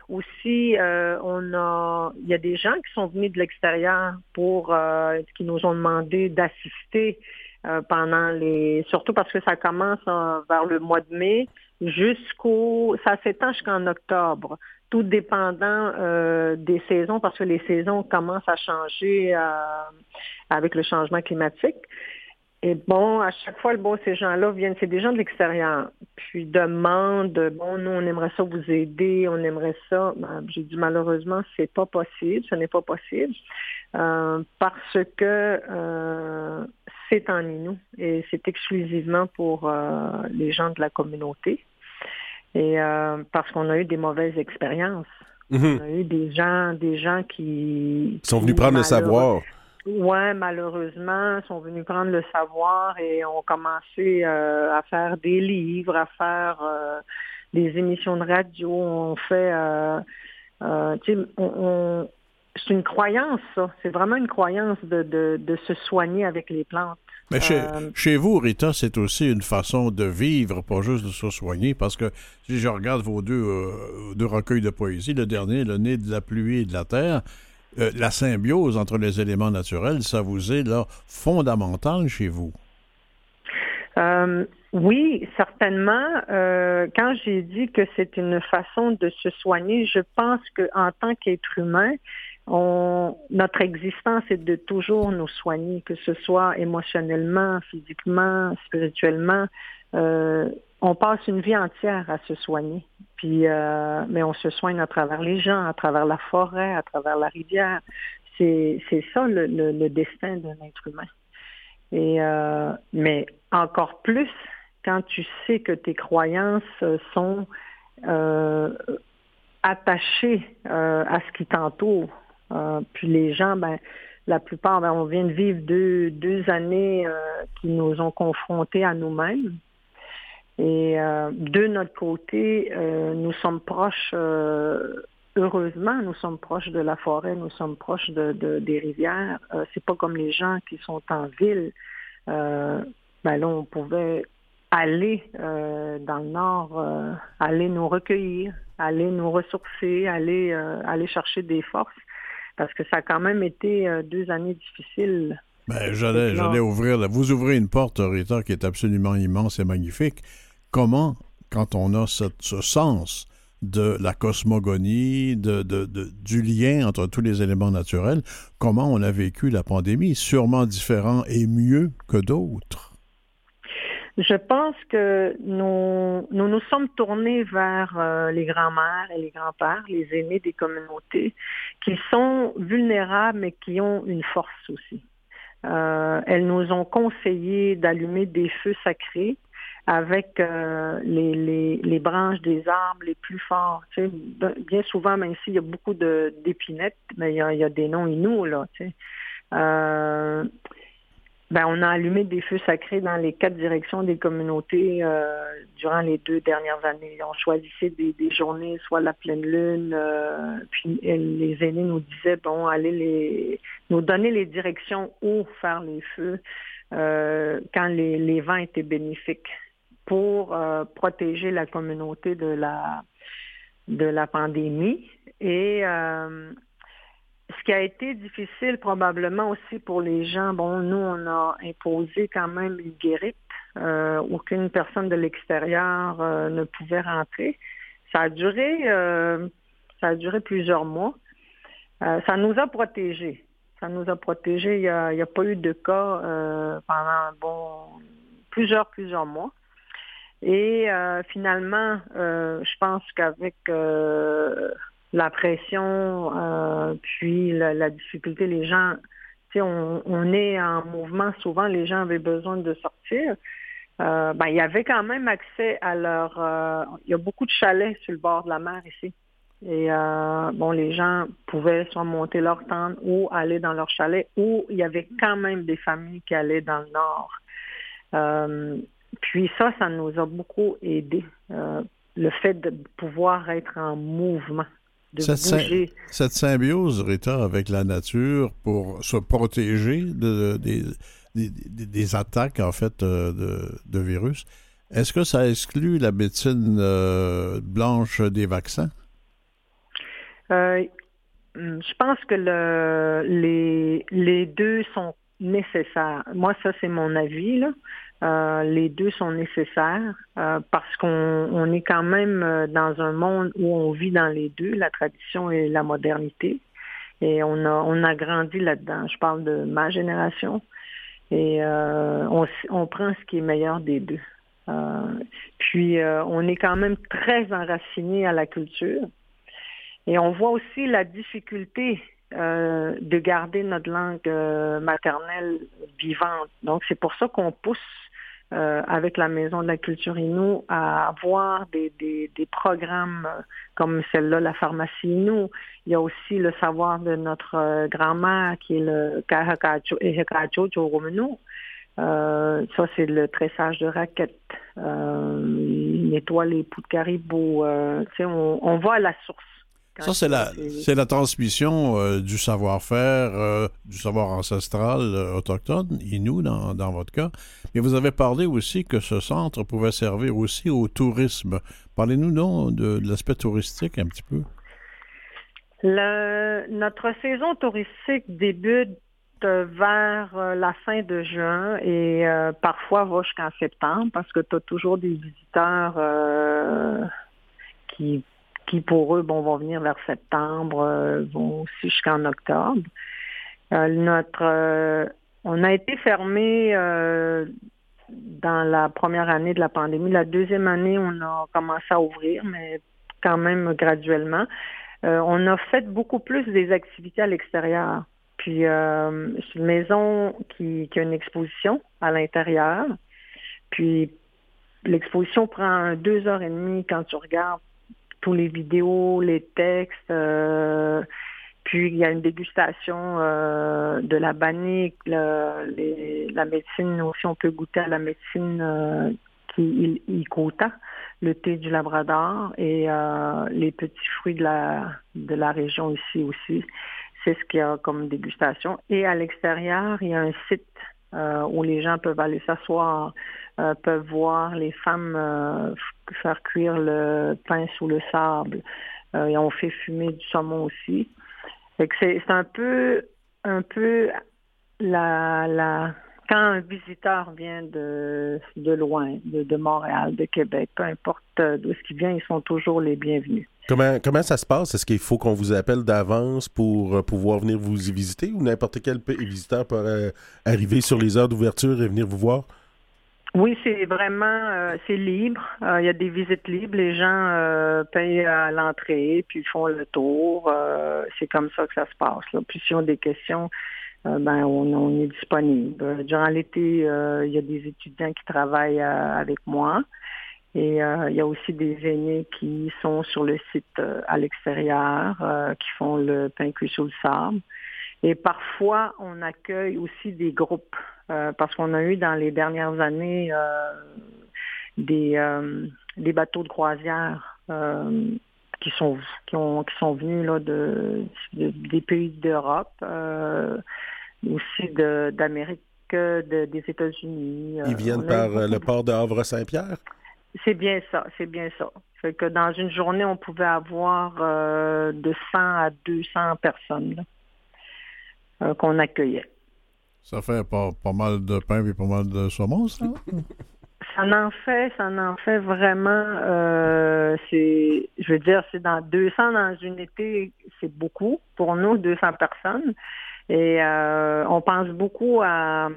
aussi euh, on a, il y a des gens qui sont venus de l'extérieur pour, euh, qui nous ont demandé d'assister euh, pendant les, surtout parce que ça commence euh, vers le mois de mai jusqu'au, ça s'étend jusqu'en octobre, tout dépendant euh, des saisons parce que les saisons commencent à changer euh, avec le changement climatique. Et bon, à chaque fois, bon, ces gens-là viennent, c'est des gens de l'extérieur, puis demandent, bon, nous, on aimerait ça vous aider, on aimerait ça. Ben, J'ai dit, malheureusement, c'est pas possible, ce n'est pas possible, euh, parce que euh, c'est en nous et c'est exclusivement pour euh, les gens de la communauté. Et euh, parce qu'on a eu des mauvaises expériences. Mhm. On a eu des gens, des gens qui... Ils sont venus prendre le savoir. Ouais, malheureusement, ils sont venus prendre le savoir et ont commencé euh, à faire des livres, à faire euh, des émissions de radio. On fait, euh, on, on- c'est une croyance, ça. C'est vraiment une croyance de, de, de se soigner avec les plantes. Mais chez, chez vous, Rita, c'est aussi une façon de vivre, pas juste de se soigner, parce que si je regarde vos deux, deux recueils de poésie, le dernier, Le nez de la pluie et de la terre, euh, la symbiose entre les éléments naturels, ça vous est là fondamental chez vous? Euh, oui, certainement. Euh, quand j'ai dit que c'est une façon de se soigner, je pense que en tant qu'être humain, notre existence est de toujours nous soigner, que ce soit émotionnellement, physiquement, spirituellement. On passe une vie entière à se soigner. Puis, euh, mais on se soigne à travers les gens, à travers la forêt, à travers la rivière. C'est, c'est ça le, le, destin d'un être humain. Et euh, mais encore plus quand tu sais que tes croyances sont euh, attachées à ce qui t'entoure. Puis les gens, ben, la plupart, ben, on vient de vivre deux, deux années qui nous ont confrontés à nous-mêmes. Et euh, de notre côté, euh, nous sommes proches, euh, heureusement, nous sommes proches de la forêt, nous sommes proches de, de des rivières. Euh, c'est pas comme les gens qui sont en ville. Euh, ben là, on pouvait aller euh, dans le nord, aller nous recueillir, aller nous ressourcer, aller aller chercher des forces, parce que ça a quand même été deux années difficiles. Ben, j'allais, j'allais ouvrir, là. vous ouvrez une porte, Rita, qui est absolument immense et magnifique. Comment, quand on a ce, ce sens de la cosmogonie, de, de, de, du lien entre tous les éléments naturels, comment on a vécu la pandémie, sûrement différent et mieux que d'autres. Je pense que nous nous, nous sommes tournés vers euh, les grands-mères et les grands-pères, les aînés des communautés, qui sont vulnérables mais qui ont une force aussi. Euh, elles nous ont conseillé d'allumer des feux sacrés avec euh, les, les, les, branches des arbres les plus forts. Sais. Bien souvent, même s'il y a beaucoup d'épinettes, mais il y, a, y a, des noms inous, là. Euh, ben, on a allumé des feux sacrés dans les quatre directions des communautés euh, durant les deux dernières années. On choisissait des, des journées, soit la pleine lune, euh, puis les aînés nous disaient, bon, allez les, nous donner les directions où faire les feux euh, quand les, les vents étaient bénéfiques pour protéger la communauté de la pandémie ce qui a été difficile probablement aussi pour les gens, bon, nous, on a imposé quand même une guérite. Euh, aucune personne de l'extérieur euh, ne pouvait rentrer. Ça a duré, euh, ça a duré plusieurs mois. Euh, ça nous a protégés. Ça nous a protégés. Il n'y a, a, pas eu de cas euh, pendant bon plusieurs, plusieurs mois. Et euh, finalement, je pense qu'avec la pression, euh, puis la, la, difficulté, les gens, tu sais, on, on, est en mouvement, souvent les gens avaient besoin de sortir. Euh, ben, il y avait quand même accès à leur... Euh, il y a beaucoup de chalets sur le bord de la mer ici. Et euh, bon, les gens pouvaient soit monter leur tente ou aller dans leur chalet, ou il y avait quand même des familles qui allaient dans le nord. Euh, puis ça, ça nous a beaucoup aidé, euh, le fait de pouvoir être en mouvement cette, cette, symbiose, Rita, avec la nature pour se protéger de, de, des, des, des, attaques, en fait, de, de virus, est-ce que ça exclut la médecine euh, blanche des vaccins? Euh, je pense que le, les, les deux sont nécessaires. Moi, ça, c'est mon avis. Là. Euh, les deux sont nécessaires euh, parce qu'on on est quand même euh, dans un monde où on vit dans les deux, la tradition et la modernité. Et on a, on a grandi là-dedans. Je parle de ma génération. Et on, on prend ce qui est meilleur des deux. Puis on est quand même très enraciné à la culture. Et on voit aussi la difficulté de garder notre langue maternelle vivante. Donc, c'est pour ça qu'on pousse euh, avec la Maison de la culture Inou à avoir des, des, des programmes comme celle-là, la pharmacie Inou. Il y a aussi le savoir de notre grand-mère qui est le Kahakacho et. Euh, ça, c'est le tressage de raquettes. Euh, nettoie les poux de caribou. Euh, on, on va à la source. Ça, c'est la, c'est la transmission euh, du savoir-faire, euh, du savoir ancestral euh, autochtone, Inou dans, dans votre cas. Mais vous avez parlé aussi que ce centre pouvait servir aussi au tourisme. Parlez-nous donc de, de l'aspect touristique un petit peu. Le, notre saison touristique débute vers la fin de juin et parfois va jusqu'en septembre parce que tu as toujours des visiteurs qui qui pour eux, bon, vont venir vers septembre, euh, vont aussi jusqu'en octobre. Euh, notre, euh, on a été fermé euh, dans la première année de la pandémie. La deuxième année, on a commencé à ouvrir, mais quand même graduellement. Euh, on a fait beaucoup plus des activités à l'extérieur. Puis euh, c'est une maison qui a une exposition à l'intérieur. Puis l'exposition prend deux heures et demie quand tu regardes tous les vidéos, les textes. euh, puis il y a une dégustation euh, de la bannique, le- les- la médecine aussi. On peut goûter à la médecine euh, qui Ikota, le thé du Labrador et euh, les petits fruits de la de la région ici aussi. C'est ce qu'il y a comme dégustation. Et à l'extérieur, il y a un site où les gens peuvent aller s'asseoir, euh, peuvent voir les femmes euh, faire cuire le pain sous le sable. Euh, et on fait fumer du saumon aussi. C'est un peu un peu la la quand un visiteur vient de, de loin, de, de Montréal, de Québec, peu importe euh, d'où est-ce qu'il vient, ils sont toujours les bienvenus. Comment, comment ça se passe? Est-ce qu'il faut qu'on vous appelle d'avance pour euh, pouvoir venir vous y visiter ou n'importe quel visiteur peut arriver sur les heures d'ouverture et venir vous voir? Oui, c'est vraiment euh, c'est libre. Euh, Il y a des visites libres. Les gens euh, payent à l'entrée, puis font le tour. C'est comme ça que ça se passe. Là. Puis s'ils ont des questions, euh, ben on, on est disponible. Durant l'été, euh, il y a des étudiants qui travaillent euh, avec moi. Et euh, il y a aussi des aînés qui sont sur le site à l'extérieur, qui font le pain cuit sur le sable. Et parfois, on accueille aussi des groupes, parce qu'on a eu dans les dernières années des, des bateaux de croisière qui sont qui ont qui sont venus là de, de- des pays d'Europe, euh, aussi de d'Amérique, de- des États-Unis. Ils Euh, viennent on a par le port de Havre-Saint-Pierre? c'est bien ça, c'est bien ça. Fait que dans une journée, on pouvait avoir euh, de 100 à 200 personnes là, euh, qu'on accueillait. Ça fait pas, pas mal de pain et pas mal de saumon, ça? <laughs> Ça en fait, ça en fait vraiment. euh, c'est, je veux dire, c'est dans 200 dans une été, c'est beaucoup pour nous, 200 personnes. Et euh, on pense beaucoup à,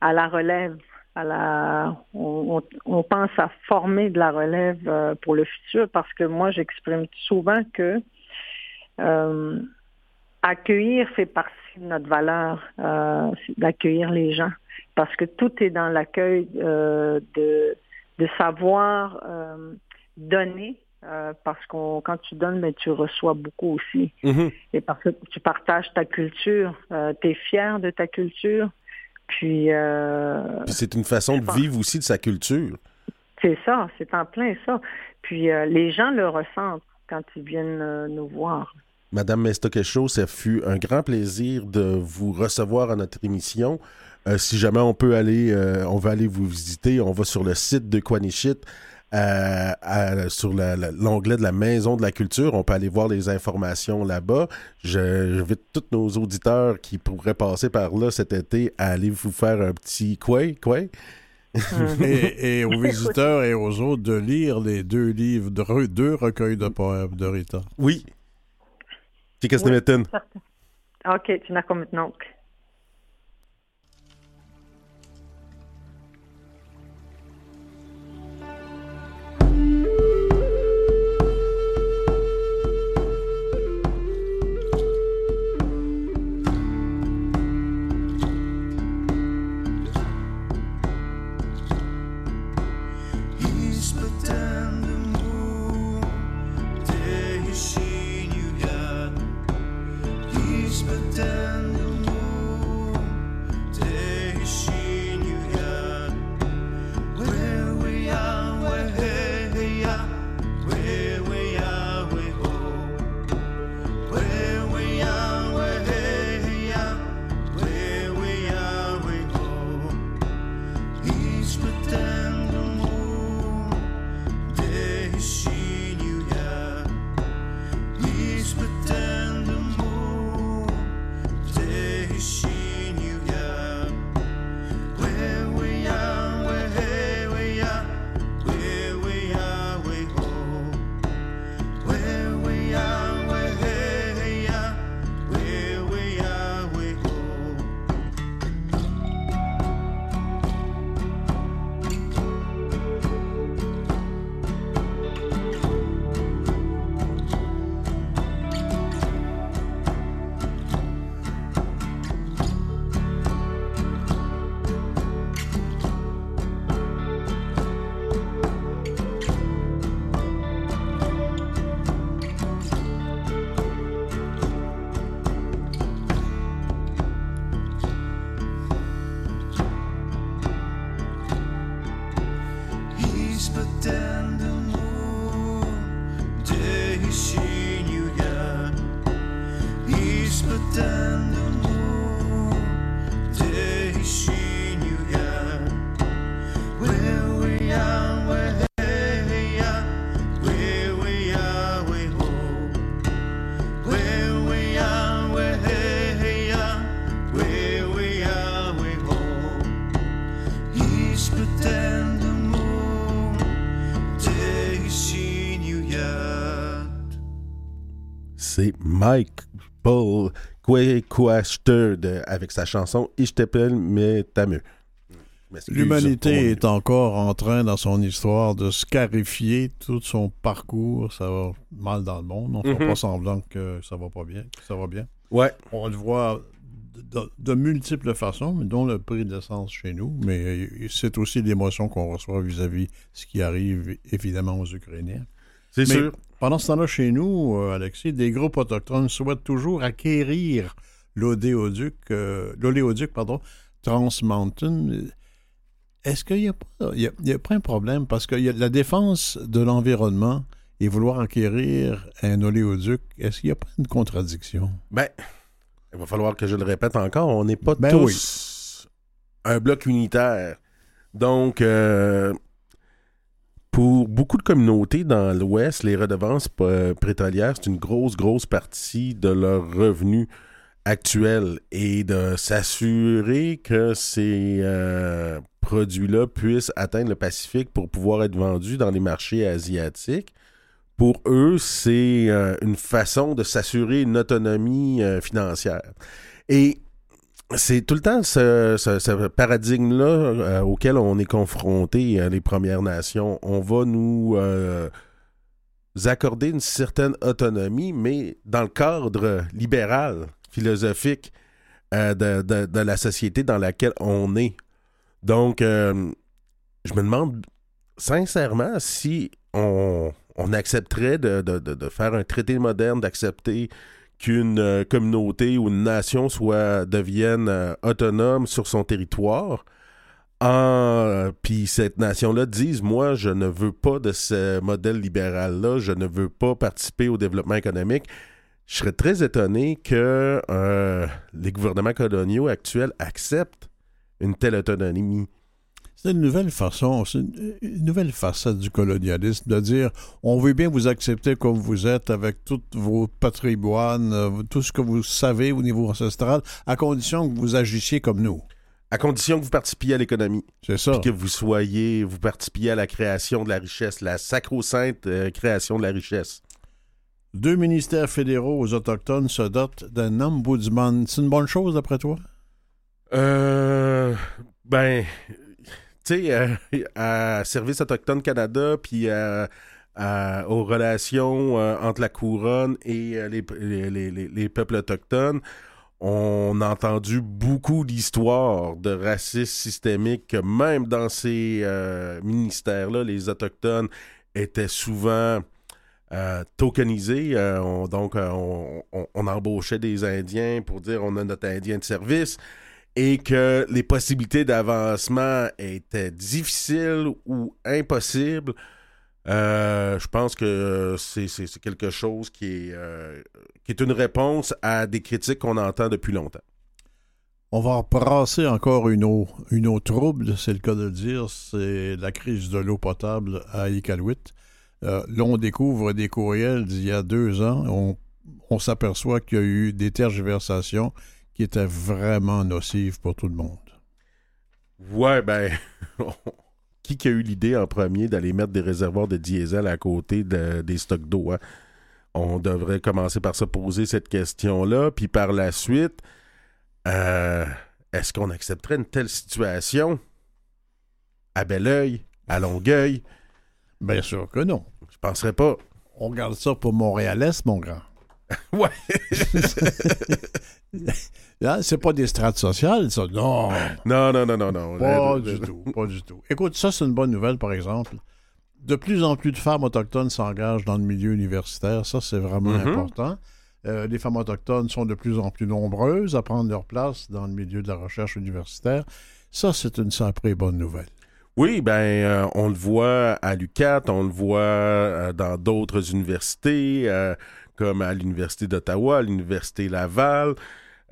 à la relève. À la, on, on- pense à former de la relève euh, pour le futur parce que moi, j'exprime souvent que euh, accueillir fait partie de notre valeur, euh, d'accueillir les gens parce que tout est dans l'accueil euh, de, de savoir euh, donner, euh, parce qu'on quand tu donnes, mais tu reçois beaucoup aussi. Mhm. Et parce que tu partages ta culture, tu es fier de ta culture, puis Puis c'est une façon de vivre aussi de sa culture. c'est ça, c'est en plein ça. Puis les gens le ressentent quand ils viennent nous voir. Madame Mestokecho, ça fut un grand plaisir de vous recevoir à notre émission. Euh, si jamais on peut aller, euh, on va aller vous visiter, on va sur le site de Quanichit, euh, à- sur la- la- l'onglet de la Maison de la Culture. On peut aller voir les informations là-bas. Je- J'invite tous nos auditeurs qui pourraient passer par là cet été à aller vous faire un petit quoi, quoi? <laughs> et, et aux <laughs> visiteurs et aux autres de lire les deux livres, de re- deux recueils de poèmes de Rita. Oui. Qu'est-ce que c'est, OK, tu n'as comme donc. Isbeten c'est Mike Paul Quaster avec sa chanson Ich t'appelle mais pour mon L'humanité est encore en train, dans son histoire, de scarifier tout son parcours. Ça va mal dans le monde. On ne fait Mhm. pas semblant que ça va pas bien. que Ça va bien. Ouais, On le voit de, de multiples façons, dont le prix de l'essence chez nous. Mais euh, c'est aussi l'émotion qu'on reçoit vis-à-vis de ce qui arrive, évidemment, aux Ukrainiens. C'est sûr. Pendant ce temps-là, chez nous, euh, Alexis, des groupes autochtones souhaitent toujours acquérir l'odéoduc, euh, l'oléoduc, pardon, Trans Mountain. Est-ce qu'il n'y a, pas- il y a- il y a pas un problème? Parce y a la défense de l'environnement et vouloir acquérir un oléoduc, est-ce qu'il n'y a pas une contradiction? Ben, il va falloir que je le répète encore, on n'est pas Ben tous un bloc unitaire. Donc, euh, pour beaucoup de communautés dans l'Ouest, les redevances pétrolières, c'est une grosse, grosse partie de leurs revenus actuels et de s'assurer que ces euh, produits-là puissent atteindre le Pacifique pour pouvoir être vendus dans les marchés asiatiques. Pour eux, c'est euh, une façon de s'assurer une autonomie euh, financière. Et c'est tout le temps ce, paradigme-là euh, auquel on est confronté, euh, les Premières Nations. On va nous euh, accorder une certaine autonomie, mais dans le cadre libéral, philosophique de, la société dans laquelle on est. Donc, je me demande sincèrement si on, accepterait de faire un traité moderne, d'accepter qu'une euh, communauté ou une nation soit devienne euh, autonome sur son territoire. En, puis cette nation-là dise, moi, je ne veux pas de ce modèle libéral-là, je ne veux pas participer au développement économique. Je serais très étonné que euh, les gouvernements coloniaux actuels acceptent une telle autonomie. C'est une nouvelle façon, c'est une, une nouvelle facette du colonialisme de dire on veut bien vous accepter comme vous êtes avec toutes vos patrimoines, euh, tout ce que vous savez au niveau ancestral, à condition que vous agissiez comme nous. À condition que vous participiez à l'économie. C'est ça. puis que vous soyez, vous participiez à la création de la richesse, la sacro-sainte euh, création de la richesse. Deux ministères fédéraux aux Autochtones se dotent d'un ombudsman. C'est une bonne chose d'après toi? Euh, ben, euh, <laughs> à Service autochtone Canada, puis euh, aux relations euh, entre la couronne et les, les- les- les- les peuples autochtones, on a entendu beaucoup d'histoires de racisme systémique, que même dans ces ministères-là, les Autochtones étaient souvent tokenisés. On- donc, on, on- on embauchait des Indiens pour dire on a notre Indien de service et que les possibilités d'avancement étaient difficiles ou impossibles. Euh, je pense que c'est quelque chose qui est, euh, qui est une réponse à des critiques qu'on entend depuis longtemps. On va brasser encore une eau, une eau trouble, c'est le cas de le dire, c'est la crise de l'eau potable à Iqaluit. Euh, là, on découvre des courriels d'il y a deux ans. On, on s'aperçoit qu'il y a eu des tergiversations qui étaient vraiment nocives pour tout le monde. Ouais, ben, <laughs> qui qui a eu l'idée en premier d'aller mettre des réservoirs de diesel à côté de- des stocks d'eau? hein? On devrait commencer par se poser cette question-là, puis par la suite, euh, est-ce qu'on accepterait une telle situation à Belleuil, à Longueuil? Bien sûr que non. Je penserais pas. On garde ça pour Montréalais, mon grand. <laughs> Ouais. Là, <laughs> c'est pas des strates sociales, ça. Non. Non, non, non, non, non. Pas du tout, pas du tout. Écoute, ça, c'est une bonne nouvelle, par exemple. De plus en plus de femmes autochtones s'engagent dans le milieu universitaire. Ça, c'est vraiment Mhm. important. Euh, les femmes autochtones sont de plus en plus nombreuses à prendre leur place dans le milieu de la recherche universitaire. Ça, c'est une sacrée bonne nouvelle. Oui, ben, euh, on le voit à l'UCAT, on le voit euh, dans d'autres universités, comme à l'Université d'Ottawa, à l'Université Laval.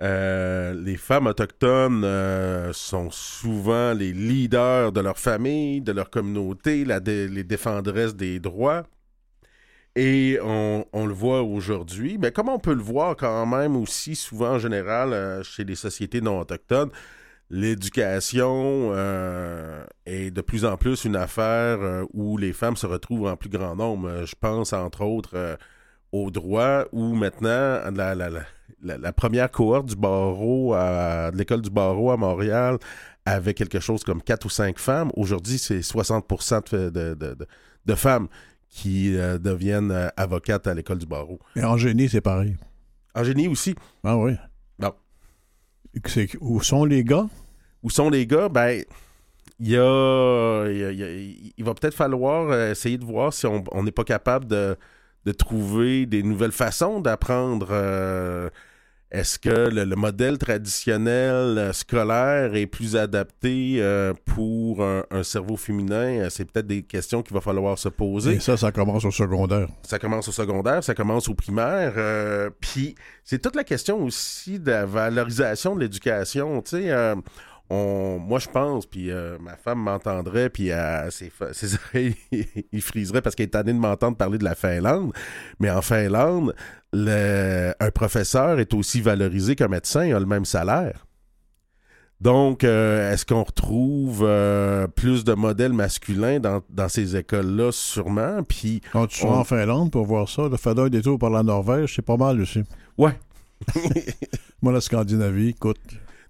Euh, les femmes autochtones euh, sont souvent les leaders de leur famille, de leur communauté, la les défendresses des droits. Et on, on le voit aujourd'hui. Mais comme on peut le voir quand même aussi souvent en général euh, chez les sociétés non autochtones, l'éducation est de plus en plus une affaire où les femmes se retrouvent en plus grand nombre. Je pense entre autres au droit où maintenant la, la- la- première cohorte du barreau, à- de l'école du barreau à Montréal avait quelque chose comme 4 ou 5 femmes. Aujourd'hui, c'est 60 de, de- de- de- femmes qui euh, deviennent euh, avocates à l'école du barreau. Et en génie, c'est pareil. En génie aussi, Ah oui. Bon. C'est- Où sont les gars? où sont les gars? Ben, il y a, il y a- il va peut-être falloir euh, essayer de voir si on on n'est pas capable de, de trouver des nouvelles façons d'apprendre. euh, Est-ce que le, le modèle traditionnel euh, scolaire est plus adapté euh, pour un, un cerveau féminin? C'est peut-être des questions qu'il va falloir se poser. Et ça, ça commence au secondaire. Ça commence au secondaire, ça commence au primaire. euh, Puis c'est toute la question aussi de la valorisation de l'éducation. Tu sais, euh, on, moi je pense, puis euh, ma femme m'entendrait, puis euh, ses, <laughs> oreilles, il friserait parce qu'elle est tannée de m'entendre parler de la Finlande. Mais en Finlande, le- un professeur est aussi valorisé qu'un médecin, il a le même salaire. Donc, euh, est-ce qu'on retrouve euh, plus de modèles masculins dans, dans ces écoles-là? Sûrement. Puis, Quand tu On- en Finlande pour voir ça, le faire un détour par la Norvège, c'est pas mal aussi. ouais, <laughs> Moi, la Scandinavie, écoute,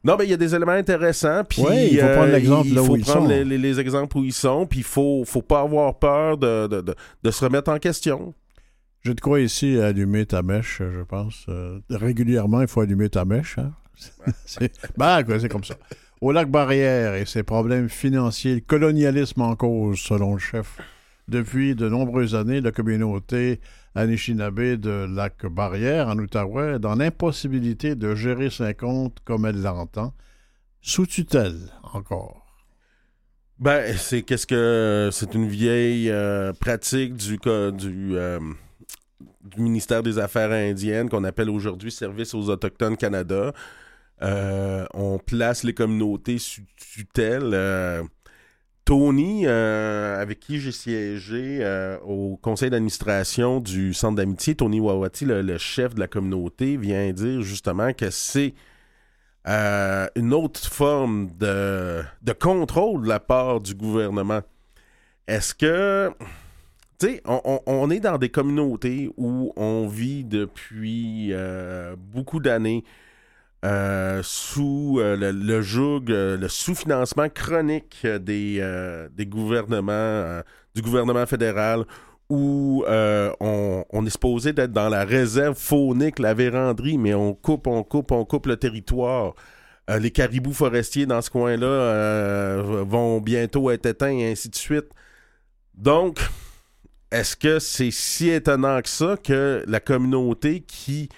Non, mais il y a des éléments intéressants. Puis, Ouais, il faut prendre l'exemple il là où faut ils prendre sont. Les, les- les exemples où ils sont. Puis, il faut, faut pas avoir peur de, de, de- de se remettre en question. je te crois ici allumer ta mèche, je pense. Euh, régulièrement, il faut allumer ta mèche. Hein? <laughs> c'est ben, quoi, c'est comme ça. Au lac Barrière et ses problèmes financiers, le colonialisme en cause, selon le chef. Depuis de nombreuses années, la communauté Anishinaabe de lac Barrière, en Outaouais, est dans l'impossibilité de gérer ses comptes comme elle l'entend, sous tutelle encore. Ben, c'est qu'est-ce que c'est une vieille euh, pratique du, euh, du ministère des Affaires indiennes qu'on appelle aujourd'hui Service aux autochtones Canada. Euh, on place les communautés sous tutelle. Tony, euh, avec qui j'ai siégé euh, au conseil d'administration du centre d'amitié, Tony Wawati, le, chef de la communauté, vient dire justement que c'est euh, une autre forme de, contrôle de la part du gouvernement. Est-ce que, tu sais, on, est dans des communautés où on vit depuis beaucoup d'années euh, sous euh, le, le joug, euh, le sous-financement chronique des, des gouvernements, du gouvernement fédéral, où on, est supposé d'être dans la réserve faunique, la véranderie, mais on coupe, on coupe, on coupe le territoire. Les caribous forestiers dans ce coin-là vont bientôt être éteints et ainsi de suite. Donc, est-ce que c'est si étonnant que ça que la communauté qui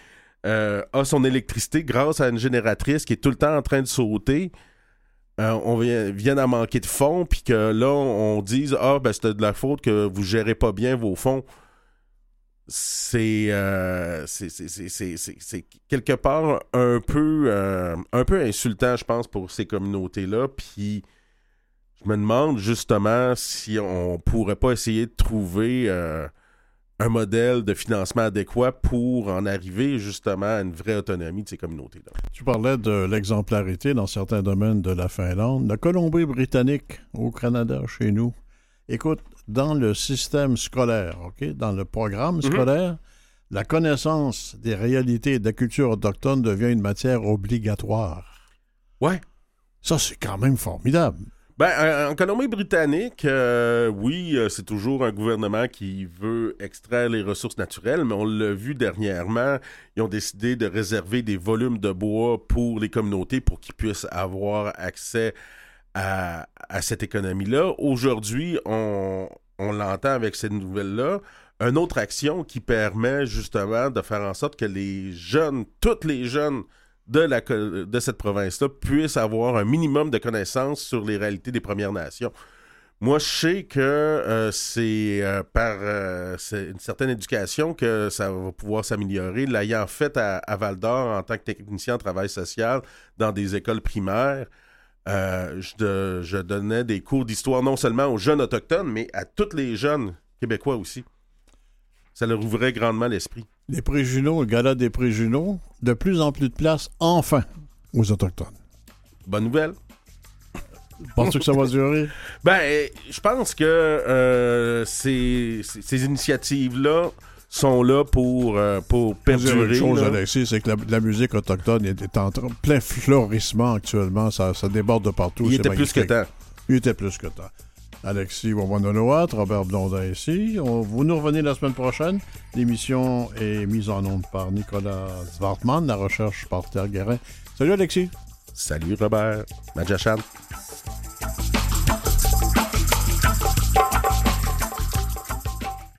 euh, a son électricité grâce à une génératrice qui est tout le temps en train de sauter, euh, on vient, à manquer de fonds, puis que là, on dise Ah, ben, c'est de la faute que vous gérez pas bien vos fonds. C'est euh, quelque part un peu, un peu insultant, je pense, pour ces communautés-là. Puis je me demande justement si on pourrait pas essayer de trouver un modèle de financement adéquat pour en arriver justement à une vraie autonomie de ces communautés-là. Tu parlais de l'exemplarité dans certains domaines de la Finlande. La Colombie-Britannique au Canada, chez nous. Écoute, dans le système scolaire, OK, dans le programme scolaire, la connaissance des réalités de la culture autochtone devient une matière obligatoire. Ouais. Ça, c'est quand même formidable. Ben, en Colombie-Britannique, euh, oui, euh, c'est toujours un gouvernement qui veut extraire les ressources naturelles, mais on l'a vu dernièrement, ils ont décidé de réserver des volumes de bois pour les communautés pour qu'ils puissent avoir accès à, cette économie-là. Aujourd'hui, on, on l'entend avec cette nouvelle-là, une autre action qui permet justement de faire en sorte que les jeunes, tous les jeunes de, cette province-là puissent avoir un minimum de connaissances sur les réalités des Premières Nations. Moi, je sais que euh, c'est euh, par euh, une certaine éducation que ça va pouvoir s'améliorer. L'ayant fait à, Val d'Or en tant que technicien en travail social dans des écoles primaires, je, je donnais des cours d'histoire non seulement aux jeunes autochtones, mais à tous les jeunes québécois aussi. Ça leur ouvrait grandement l'esprit. Les préjunaux, le gala des préjunaux, de plus en plus de place, enfin, aux Autochtones. Bonne nouvelle. Penses-tu que ça va durer? <laughs> Ben, euh, je pense que euh, ces, initiatives-là sont là pour, euh, pour dire une perdurer. chose, là. Alexis, c'est que la, la musique autochtone est, en plein florissement actuellement. Ça, ça déborde de partout. Il était plus que temps. Il était plus que temps. Alexis Wawanoloat, Robert Blondin ici. On- vous nous revenez la semaine prochaine. L'émission est mise en onde par Nicolas Zwartman, la recherche par Terre Guérin. Salut Alexis. Salut Robert. Majachan.